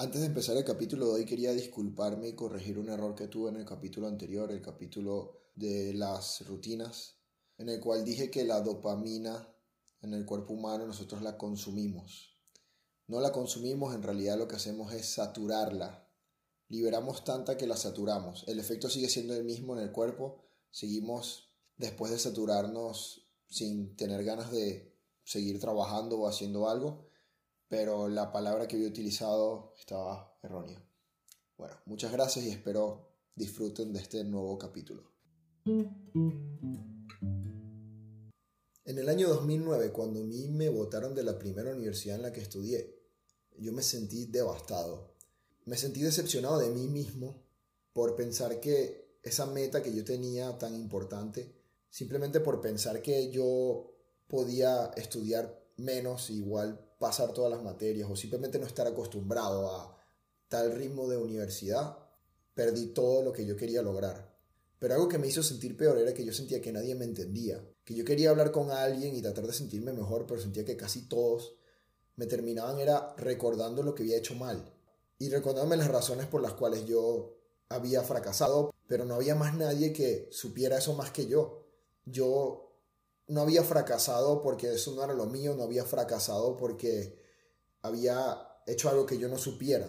Antes de empezar el capítulo de hoy quería disculparme y corregir un error que tuve en el capítulo anterior, el capítulo de las rutinas, en el cual dije que la dopamina en el cuerpo humano nosotros la consumimos. No la consumimos, en realidad lo que hacemos es saturarla. Liberamos tanta que la saturamos. El efecto sigue siendo el mismo en el cuerpo. Seguimos después de saturarnos sin tener ganas de seguir trabajando o haciendo algo pero la palabra que había utilizado estaba errónea. Bueno, muchas gracias y espero disfruten de este nuevo capítulo. En el año 2009, cuando a mí me votaron de la primera universidad en la que estudié, yo me sentí devastado. Me sentí decepcionado de mí mismo por pensar que esa meta que yo tenía tan importante, simplemente por pensar que yo podía estudiar menos, igual pasar todas las materias o simplemente no estar acostumbrado a tal ritmo de universidad, perdí todo lo que yo quería lograr. Pero algo que me hizo sentir peor era que yo sentía que nadie me entendía, que yo quería hablar con alguien y tratar de sentirme mejor, pero sentía que casi todos me terminaban era recordando lo que había hecho mal y recordándome las razones por las cuales yo había fracasado, pero no había más nadie que supiera eso más que yo. Yo no había fracasado porque eso no era lo mío, no había fracasado porque había hecho algo que yo no supiera.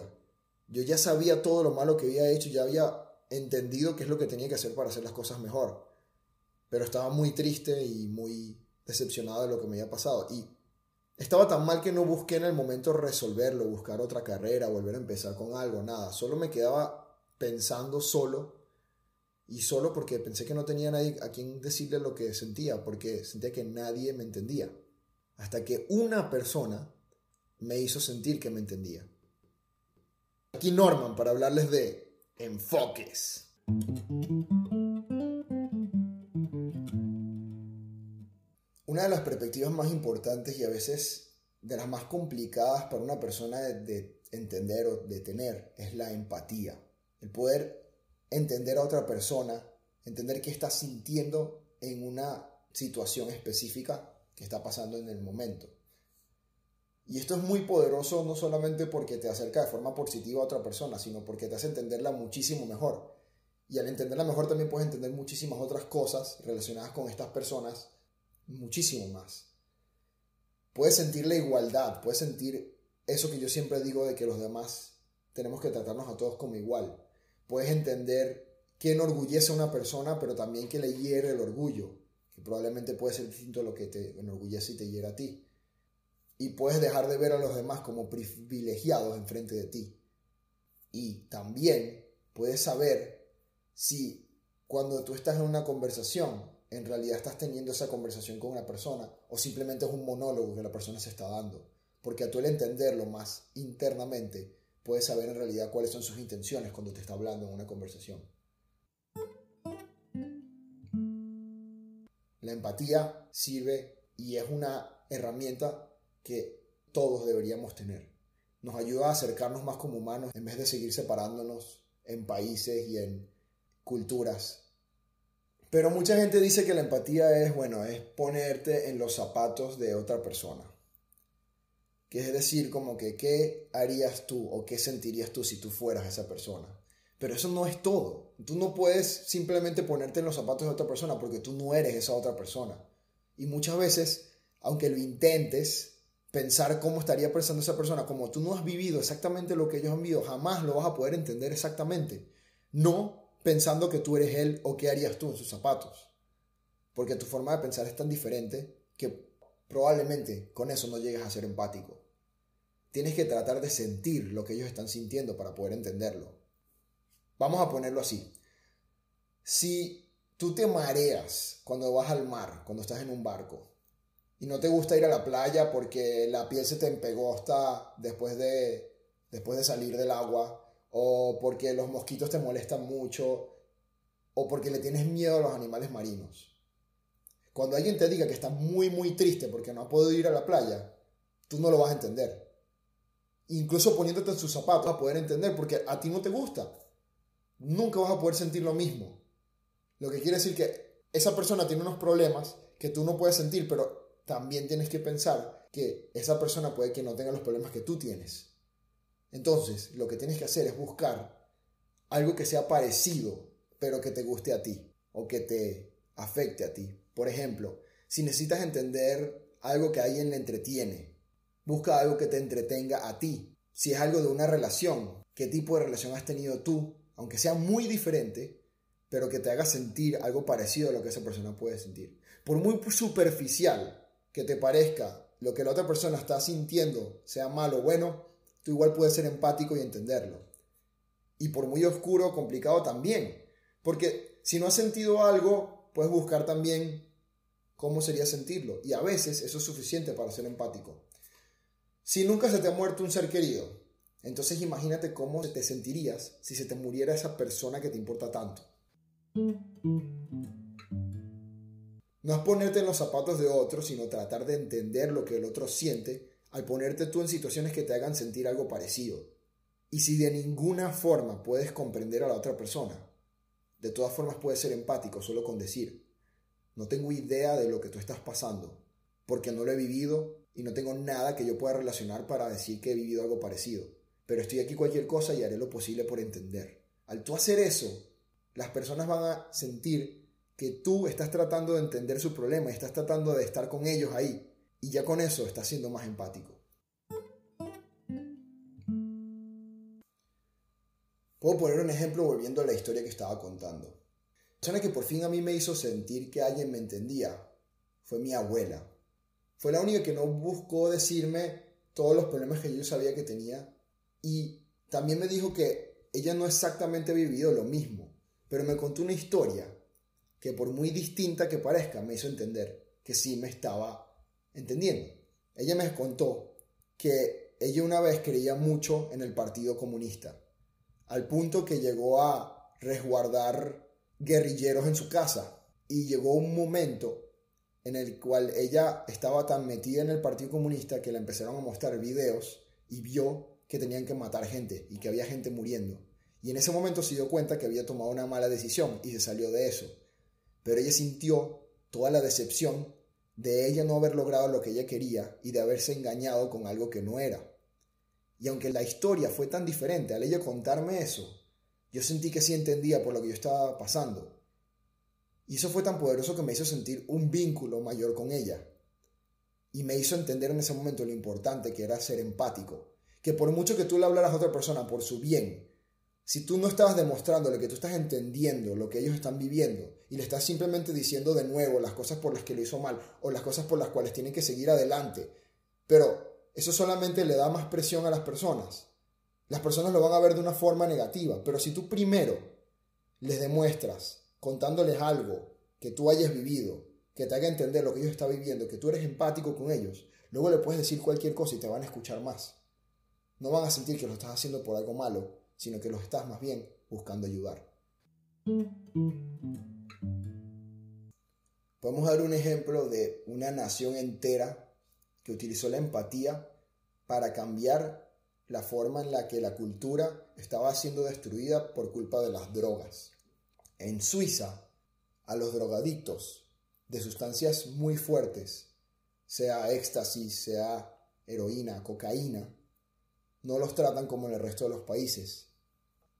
Yo ya sabía todo lo malo que había hecho, ya había entendido qué es lo que tenía que hacer para hacer las cosas mejor. Pero estaba muy triste y muy decepcionado de lo que me había pasado. Y estaba tan mal que no busqué en el momento resolverlo, buscar otra carrera, volver a empezar con algo, nada. Solo me quedaba pensando solo y solo porque pensé que no tenía nadie a quien decirle lo que sentía, porque sentía que nadie me entendía. Hasta que una persona me hizo sentir que me entendía. Aquí Norman para hablarles de enfoques. Una de las perspectivas más importantes y a veces de las más complicadas para una persona de, de entender o de tener es la empatía. El poder entender a otra persona, entender qué está sintiendo en una situación específica que está pasando en el momento. Y esto es muy poderoso no solamente porque te acerca de forma positiva a otra persona, sino porque te hace entenderla muchísimo mejor. Y al entenderla mejor también puedes entender muchísimas otras cosas relacionadas con estas personas, muchísimo más. Puedes sentir la igualdad, puedes sentir eso que yo siempre digo de que los demás tenemos que tratarnos a todos como igual puedes entender qué enorgullece a una persona, pero también que le hiere el orgullo, que probablemente puede ser distinto a lo que te enorgullece y te hiere a ti. Y puedes dejar de ver a los demás como privilegiados enfrente de ti. Y también puedes saber si cuando tú estás en una conversación, en realidad estás teniendo esa conversación con una persona o simplemente es un monólogo que la persona se está dando. Porque a tú el entenderlo más internamente, puedes saber en realidad cuáles son sus intenciones cuando te está hablando en una conversación. La empatía sirve y es una herramienta que todos deberíamos tener. Nos ayuda a acercarnos más como humanos en vez de seguir separándonos en países y en culturas. Pero mucha gente dice que la empatía es, bueno, es ponerte en los zapatos de otra persona que es decir, como que qué harías tú o qué sentirías tú si tú fueras esa persona. Pero eso no es todo. Tú no puedes simplemente ponerte en los zapatos de otra persona porque tú no eres esa otra persona. Y muchas veces, aunque lo intentes, pensar cómo estaría pensando esa persona, como tú no has vivido exactamente lo que ellos han vivido, jamás lo vas a poder entender exactamente. No pensando que tú eres él o qué harías tú en sus zapatos. Porque tu forma de pensar es tan diferente que probablemente con eso no llegues a ser empático. Tienes que tratar de sentir lo que ellos están sintiendo para poder entenderlo. Vamos a ponerlo así. Si tú te mareas cuando vas al mar, cuando estás en un barco, y no te gusta ir a la playa porque la piel se te empegó hasta después de, después de salir del agua, o porque los mosquitos te molestan mucho, o porque le tienes miedo a los animales marinos. Cuando alguien te diga que está muy, muy triste porque no ha podido ir a la playa, tú no lo vas a entender incluso poniéndote en sus zapatos, a poder entender, porque a ti no te gusta. Nunca vas a poder sentir lo mismo. Lo que quiere decir que esa persona tiene unos problemas que tú no puedes sentir, pero también tienes que pensar que esa persona puede que no tenga los problemas que tú tienes. Entonces, lo que tienes que hacer es buscar algo que sea parecido, pero que te guste a ti o que te afecte a ti. Por ejemplo, si necesitas entender algo que a alguien le entretiene, busca algo que te entretenga a ti. Si es algo de una relación, qué tipo de relación has tenido tú, aunque sea muy diferente, pero que te haga sentir algo parecido a lo que esa persona puede sentir. Por muy superficial que te parezca lo que la otra persona está sintiendo, sea malo o bueno, tú igual puedes ser empático y entenderlo. Y por muy oscuro complicado también, porque si no has sentido algo, puedes buscar también cómo sería sentirlo. Y a veces eso es suficiente para ser empático. Si nunca se te ha muerto un ser querido, entonces imagínate cómo te sentirías si se te muriera esa persona que te importa tanto. No es ponerte en los zapatos de otro, sino tratar de entender lo que el otro siente al ponerte tú en situaciones que te hagan sentir algo parecido. Y si de ninguna forma puedes comprender a la otra persona, de todas formas puedes ser empático solo con decir, no tengo idea de lo que tú estás pasando, porque no lo he vivido y no tengo nada que yo pueda relacionar para decir que he vivido algo parecido. Pero estoy aquí cualquier cosa y haré lo posible por entender. Al tú hacer eso, las personas van a sentir que tú estás tratando de entender su problema y estás tratando de estar con ellos ahí. Y ya con eso estás siendo más empático. Puedo poner un ejemplo volviendo a la historia que estaba contando. La persona que por fin a mí me hizo sentir que alguien me entendía fue mi abuela. Fue la única que no buscó decirme todos los problemas que yo sabía que tenía y también me dijo que ella no exactamente ha vivido lo mismo, pero me contó una historia que por muy distinta que parezca me hizo entender que sí me estaba entendiendo. Ella me contó que ella una vez creía mucho en el Partido Comunista al punto que llegó a resguardar guerrilleros en su casa. Y llegó un momento en el cual ella estaba tan metida en el Partido Comunista que le empezaron a mostrar videos y vio que tenían que matar gente y que había gente muriendo. Y en ese momento se dio cuenta que había tomado una mala decisión y se salió de eso. Pero ella sintió toda la decepción de ella no haber logrado lo que ella quería y de haberse engañado con algo que no era. Y aunque la historia fue tan diferente, al ella contarme eso, yo sentí que sí entendía por lo que yo estaba pasando. Y eso fue tan poderoso que me hizo sentir un vínculo mayor con ella. Y me hizo entender en ese momento lo importante que era ser empático. Que por mucho que tú le hablaras a otra persona por su bien, si tú no estabas demostrándole que tú estás entendiendo lo que ellos están viviendo y le estás simplemente diciendo de nuevo las cosas por las que lo hizo mal o las cosas por las cuales tienen que seguir adelante, pero eso solamente le da más presión a las personas. Las personas lo van a ver de una forma negativa, pero si tú primero les demuestras contándoles algo que tú hayas vivido, que te haga entender lo que ellos están viviendo, que tú eres empático con ellos, luego le puedes decir cualquier cosa y te van a escuchar más. No van a sentir que lo estás haciendo por algo malo, sino que los estás más bien buscando ayudar. Podemos dar un ejemplo de una nación entera que utilizó la empatía para cambiar la forma en la que la cultura estaba siendo destruida por culpa de las drogas. En Suiza, a los drogadictos de sustancias muy fuertes, sea éxtasis, sea heroína, cocaína, no los tratan como en el resto de los países.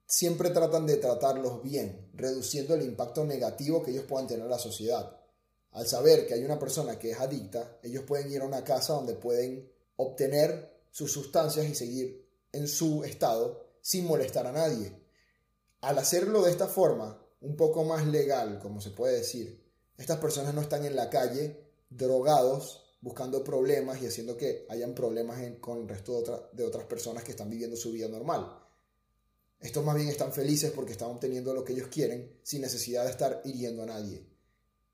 Siempre tratan de tratarlos bien, reduciendo el impacto negativo que ellos puedan tener en la sociedad al saber que hay una persona que es adicta, ellos pueden ir a una casa donde pueden obtener sus sustancias y seguir en su estado sin molestar a nadie. Al hacerlo de esta forma, un poco más legal, como se puede decir, estas personas no están en la calle drogados buscando problemas y haciendo que hayan problemas con el resto de, de otras personas que están viviendo su vida normal. Estos más bien están felices porque están obteniendo lo que ellos quieren sin necesidad de estar hiriendo a nadie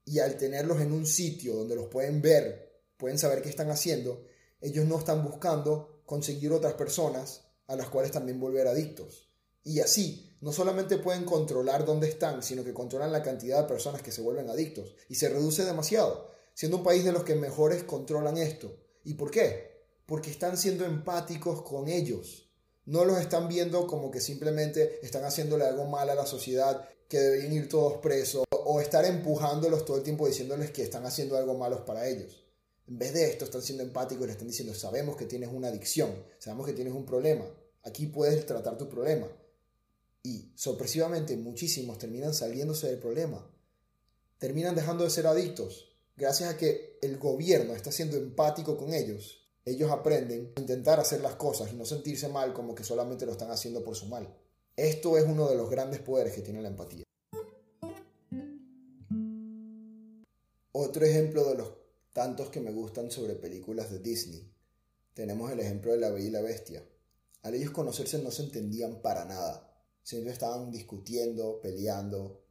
y al tenerlos en un sitio donde los pueden ver, pueden saber qué están haciendo, ellos no están buscando conseguir otras personas a las cuales también volver adictos. Y así, no solamente pueden controlar dónde están, sino que controlan la cantidad de personas que se vuelven adictos. Y se reduce demasiado, siendo un país de los que mejores controlan esto. ¿Y por qué? Porque están siendo empáticos con ellos. No los están viendo como que simplemente están haciéndole algo mal a la sociedad, que deberían ir todos presos o estar empujándolos todo el tiempo diciéndoles que están haciendo algo malo para ellos. En vez de esto, están siendo empáticos y le están diciendo, sabemos que tienes una adicción, sabemos que tienes un problema, aquí puedes tratar tu problema. Y sorpresivamente muchísimos terminan saliéndose del problema. Terminan dejando de ser adictos. Gracias a que el gobierno está siendo empático con ellos, ellos aprenden a intentar hacer las cosas y no sentirse mal como que solamente lo están haciendo por su mal. Esto es uno de los grandes poderes que tiene la empatía. Otro ejemplo de los tantos que me gustan sobre películas de Disney. Tenemos el ejemplo de La Bella y la Bestia. Al ellos conocerse no se entendían para nada. Siempre estaban discutiendo, peleando.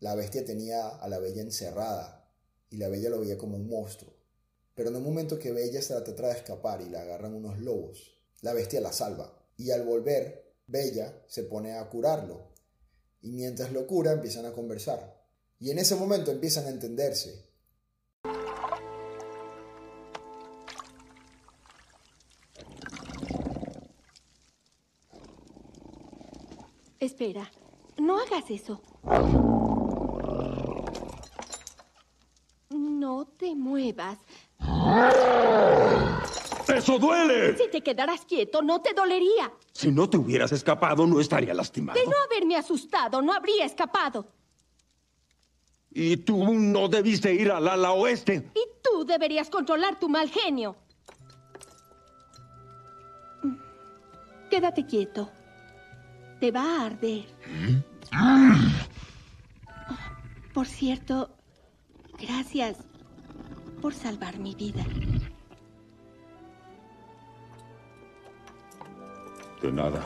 La bestia tenía a la bella encerrada y la bella lo veía como un monstruo. Pero en un momento que Bella se la trata de escapar y la agarran unos lobos, la bestia la salva. Y al volver, Bella se pone a curarlo. Y mientras lo cura, empiezan a conversar. Y en ese momento empiezan a entenderse. Espera, no hagas eso. No te muevas. ¡Eso duele! Si te quedaras quieto, no te dolería. Si no te hubieras escapado, no estaría lastimado. De no haberme asustado, no habría escapado. Y tú no debiste ir al ala oeste. Y tú deberías controlar tu mal genio. Quédate quieto. Te va a arder. Por cierto, gracias por salvar mi vida. De nada.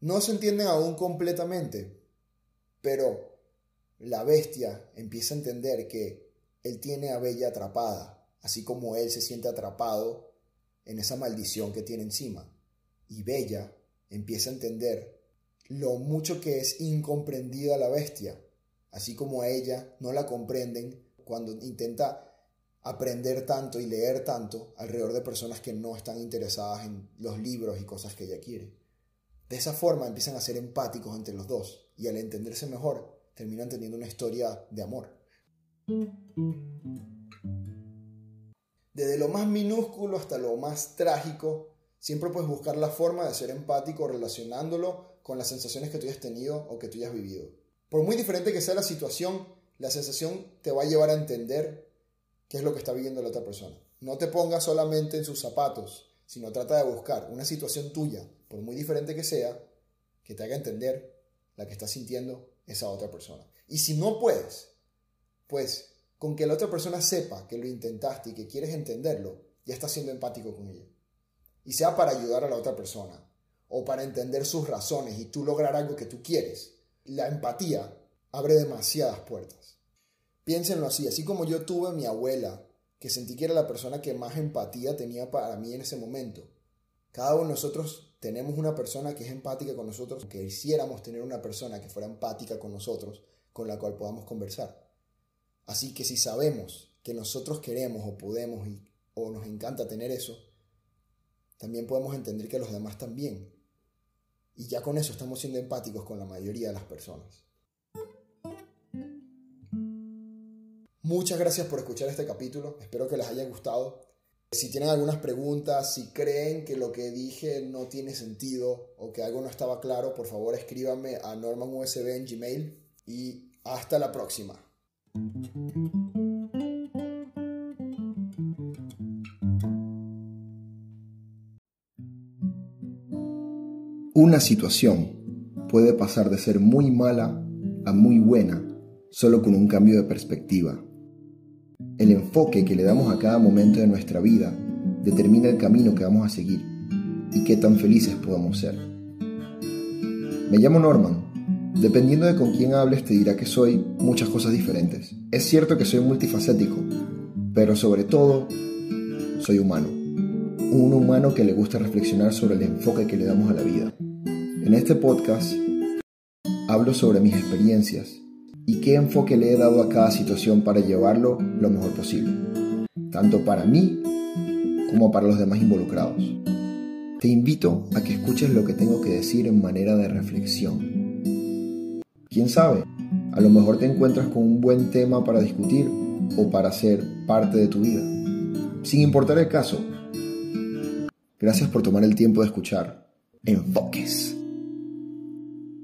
No se entienden aún completamente, pero la bestia empieza a entender que él tiene a Bella atrapada, así como él se siente atrapado en esa maldición que tiene encima. Y Bella empieza a entender lo mucho que es incomprendida la bestia, así como a ella no la comprenden cuando intenta aprender tanto y leer tanto alrededor de personas que no están interesadas en los libros y cosas que ella quiere. De esa forma empiezan a ser empáticos entre los dos y al entenderse mejor terminan teniendo una historia de amor. Desde lo más minúsculo hasta lo más trágico, siempre puedes buscar la forma de ser empático relacionándolo con las sensaciones que tú hayas tenido o que tú hayas vivido. Por muy diferente que sea la situación, la sensación te va a llevar a entender qué es lo que está viviendo la otra persona. No te pongas solamente en sus zapatos, sino trata de buscar una situación tuya, por muy diferente que sea, que te haga entender la que está sintiendo esa otra persona. Y si no puedes, pues con que la otra persona sepa que lo intentaste y que quieres entenderlo, ya estás siendo empático con ella. Y sea para ayudar a la otra persona o para entender sus razones y tú lograr algo que tú quieres. La empatía abre demasiadas puertas. Piénsenlo así, así como yo tuve a mi abuela, que sentí que era la persona que más empatía tenía para mí en ese momento. Cada uno de nosotros tenemos una persona que es empática con nosotros, que quisiéramos tener una persona que fuera empática con nosotros, con la cual podamos conversar. Así que si sabemos que nosotros queremos o podemos y, o nos encanta tener eso, también podemos entender que los demás también. Y ya con eso estamos siendo empáticos con la mayoría de las personas. Muchas gracias por escuchar este capítulo, espero que les haya gustado. Si tienen algunas preguntas, si creen que lo que dije no tiene sentido o que algo no estaba claro, por favor escríbanme a normanusb en Gmail y hasta la próxima. Una situación puede pasar de ser muy mala a muy buena solo con un cambio de perspectiva. El enfoque que le damos a cada momento de nuestra vida determina el camino que vamos a seguir y qué tan felices podamos ser. Me llamo Norman Dependiendo de con quién hables te dirá que soy muchas cosas diferentes. Es cierto que soy multifacético, pero sobre todo soy humano. Un humano que le gusta reflexionar sobre el enfoque que le damos a la vida. En este podcast hablo sobre mis experiencias y qué enfoque le he dado a cada situación para llevarlo lo mejor posible, tanto para mí como para los demás involucrados. Te invito a que escuches lo que tengo que decir en manera de reflexión ¿Quién sabe? A lo mejor te encuentras con un buen tema para discutir o para ser parte de tu vida. Sin importar el caso, Gracias por tomar el tiempo de escuchar Enfoques.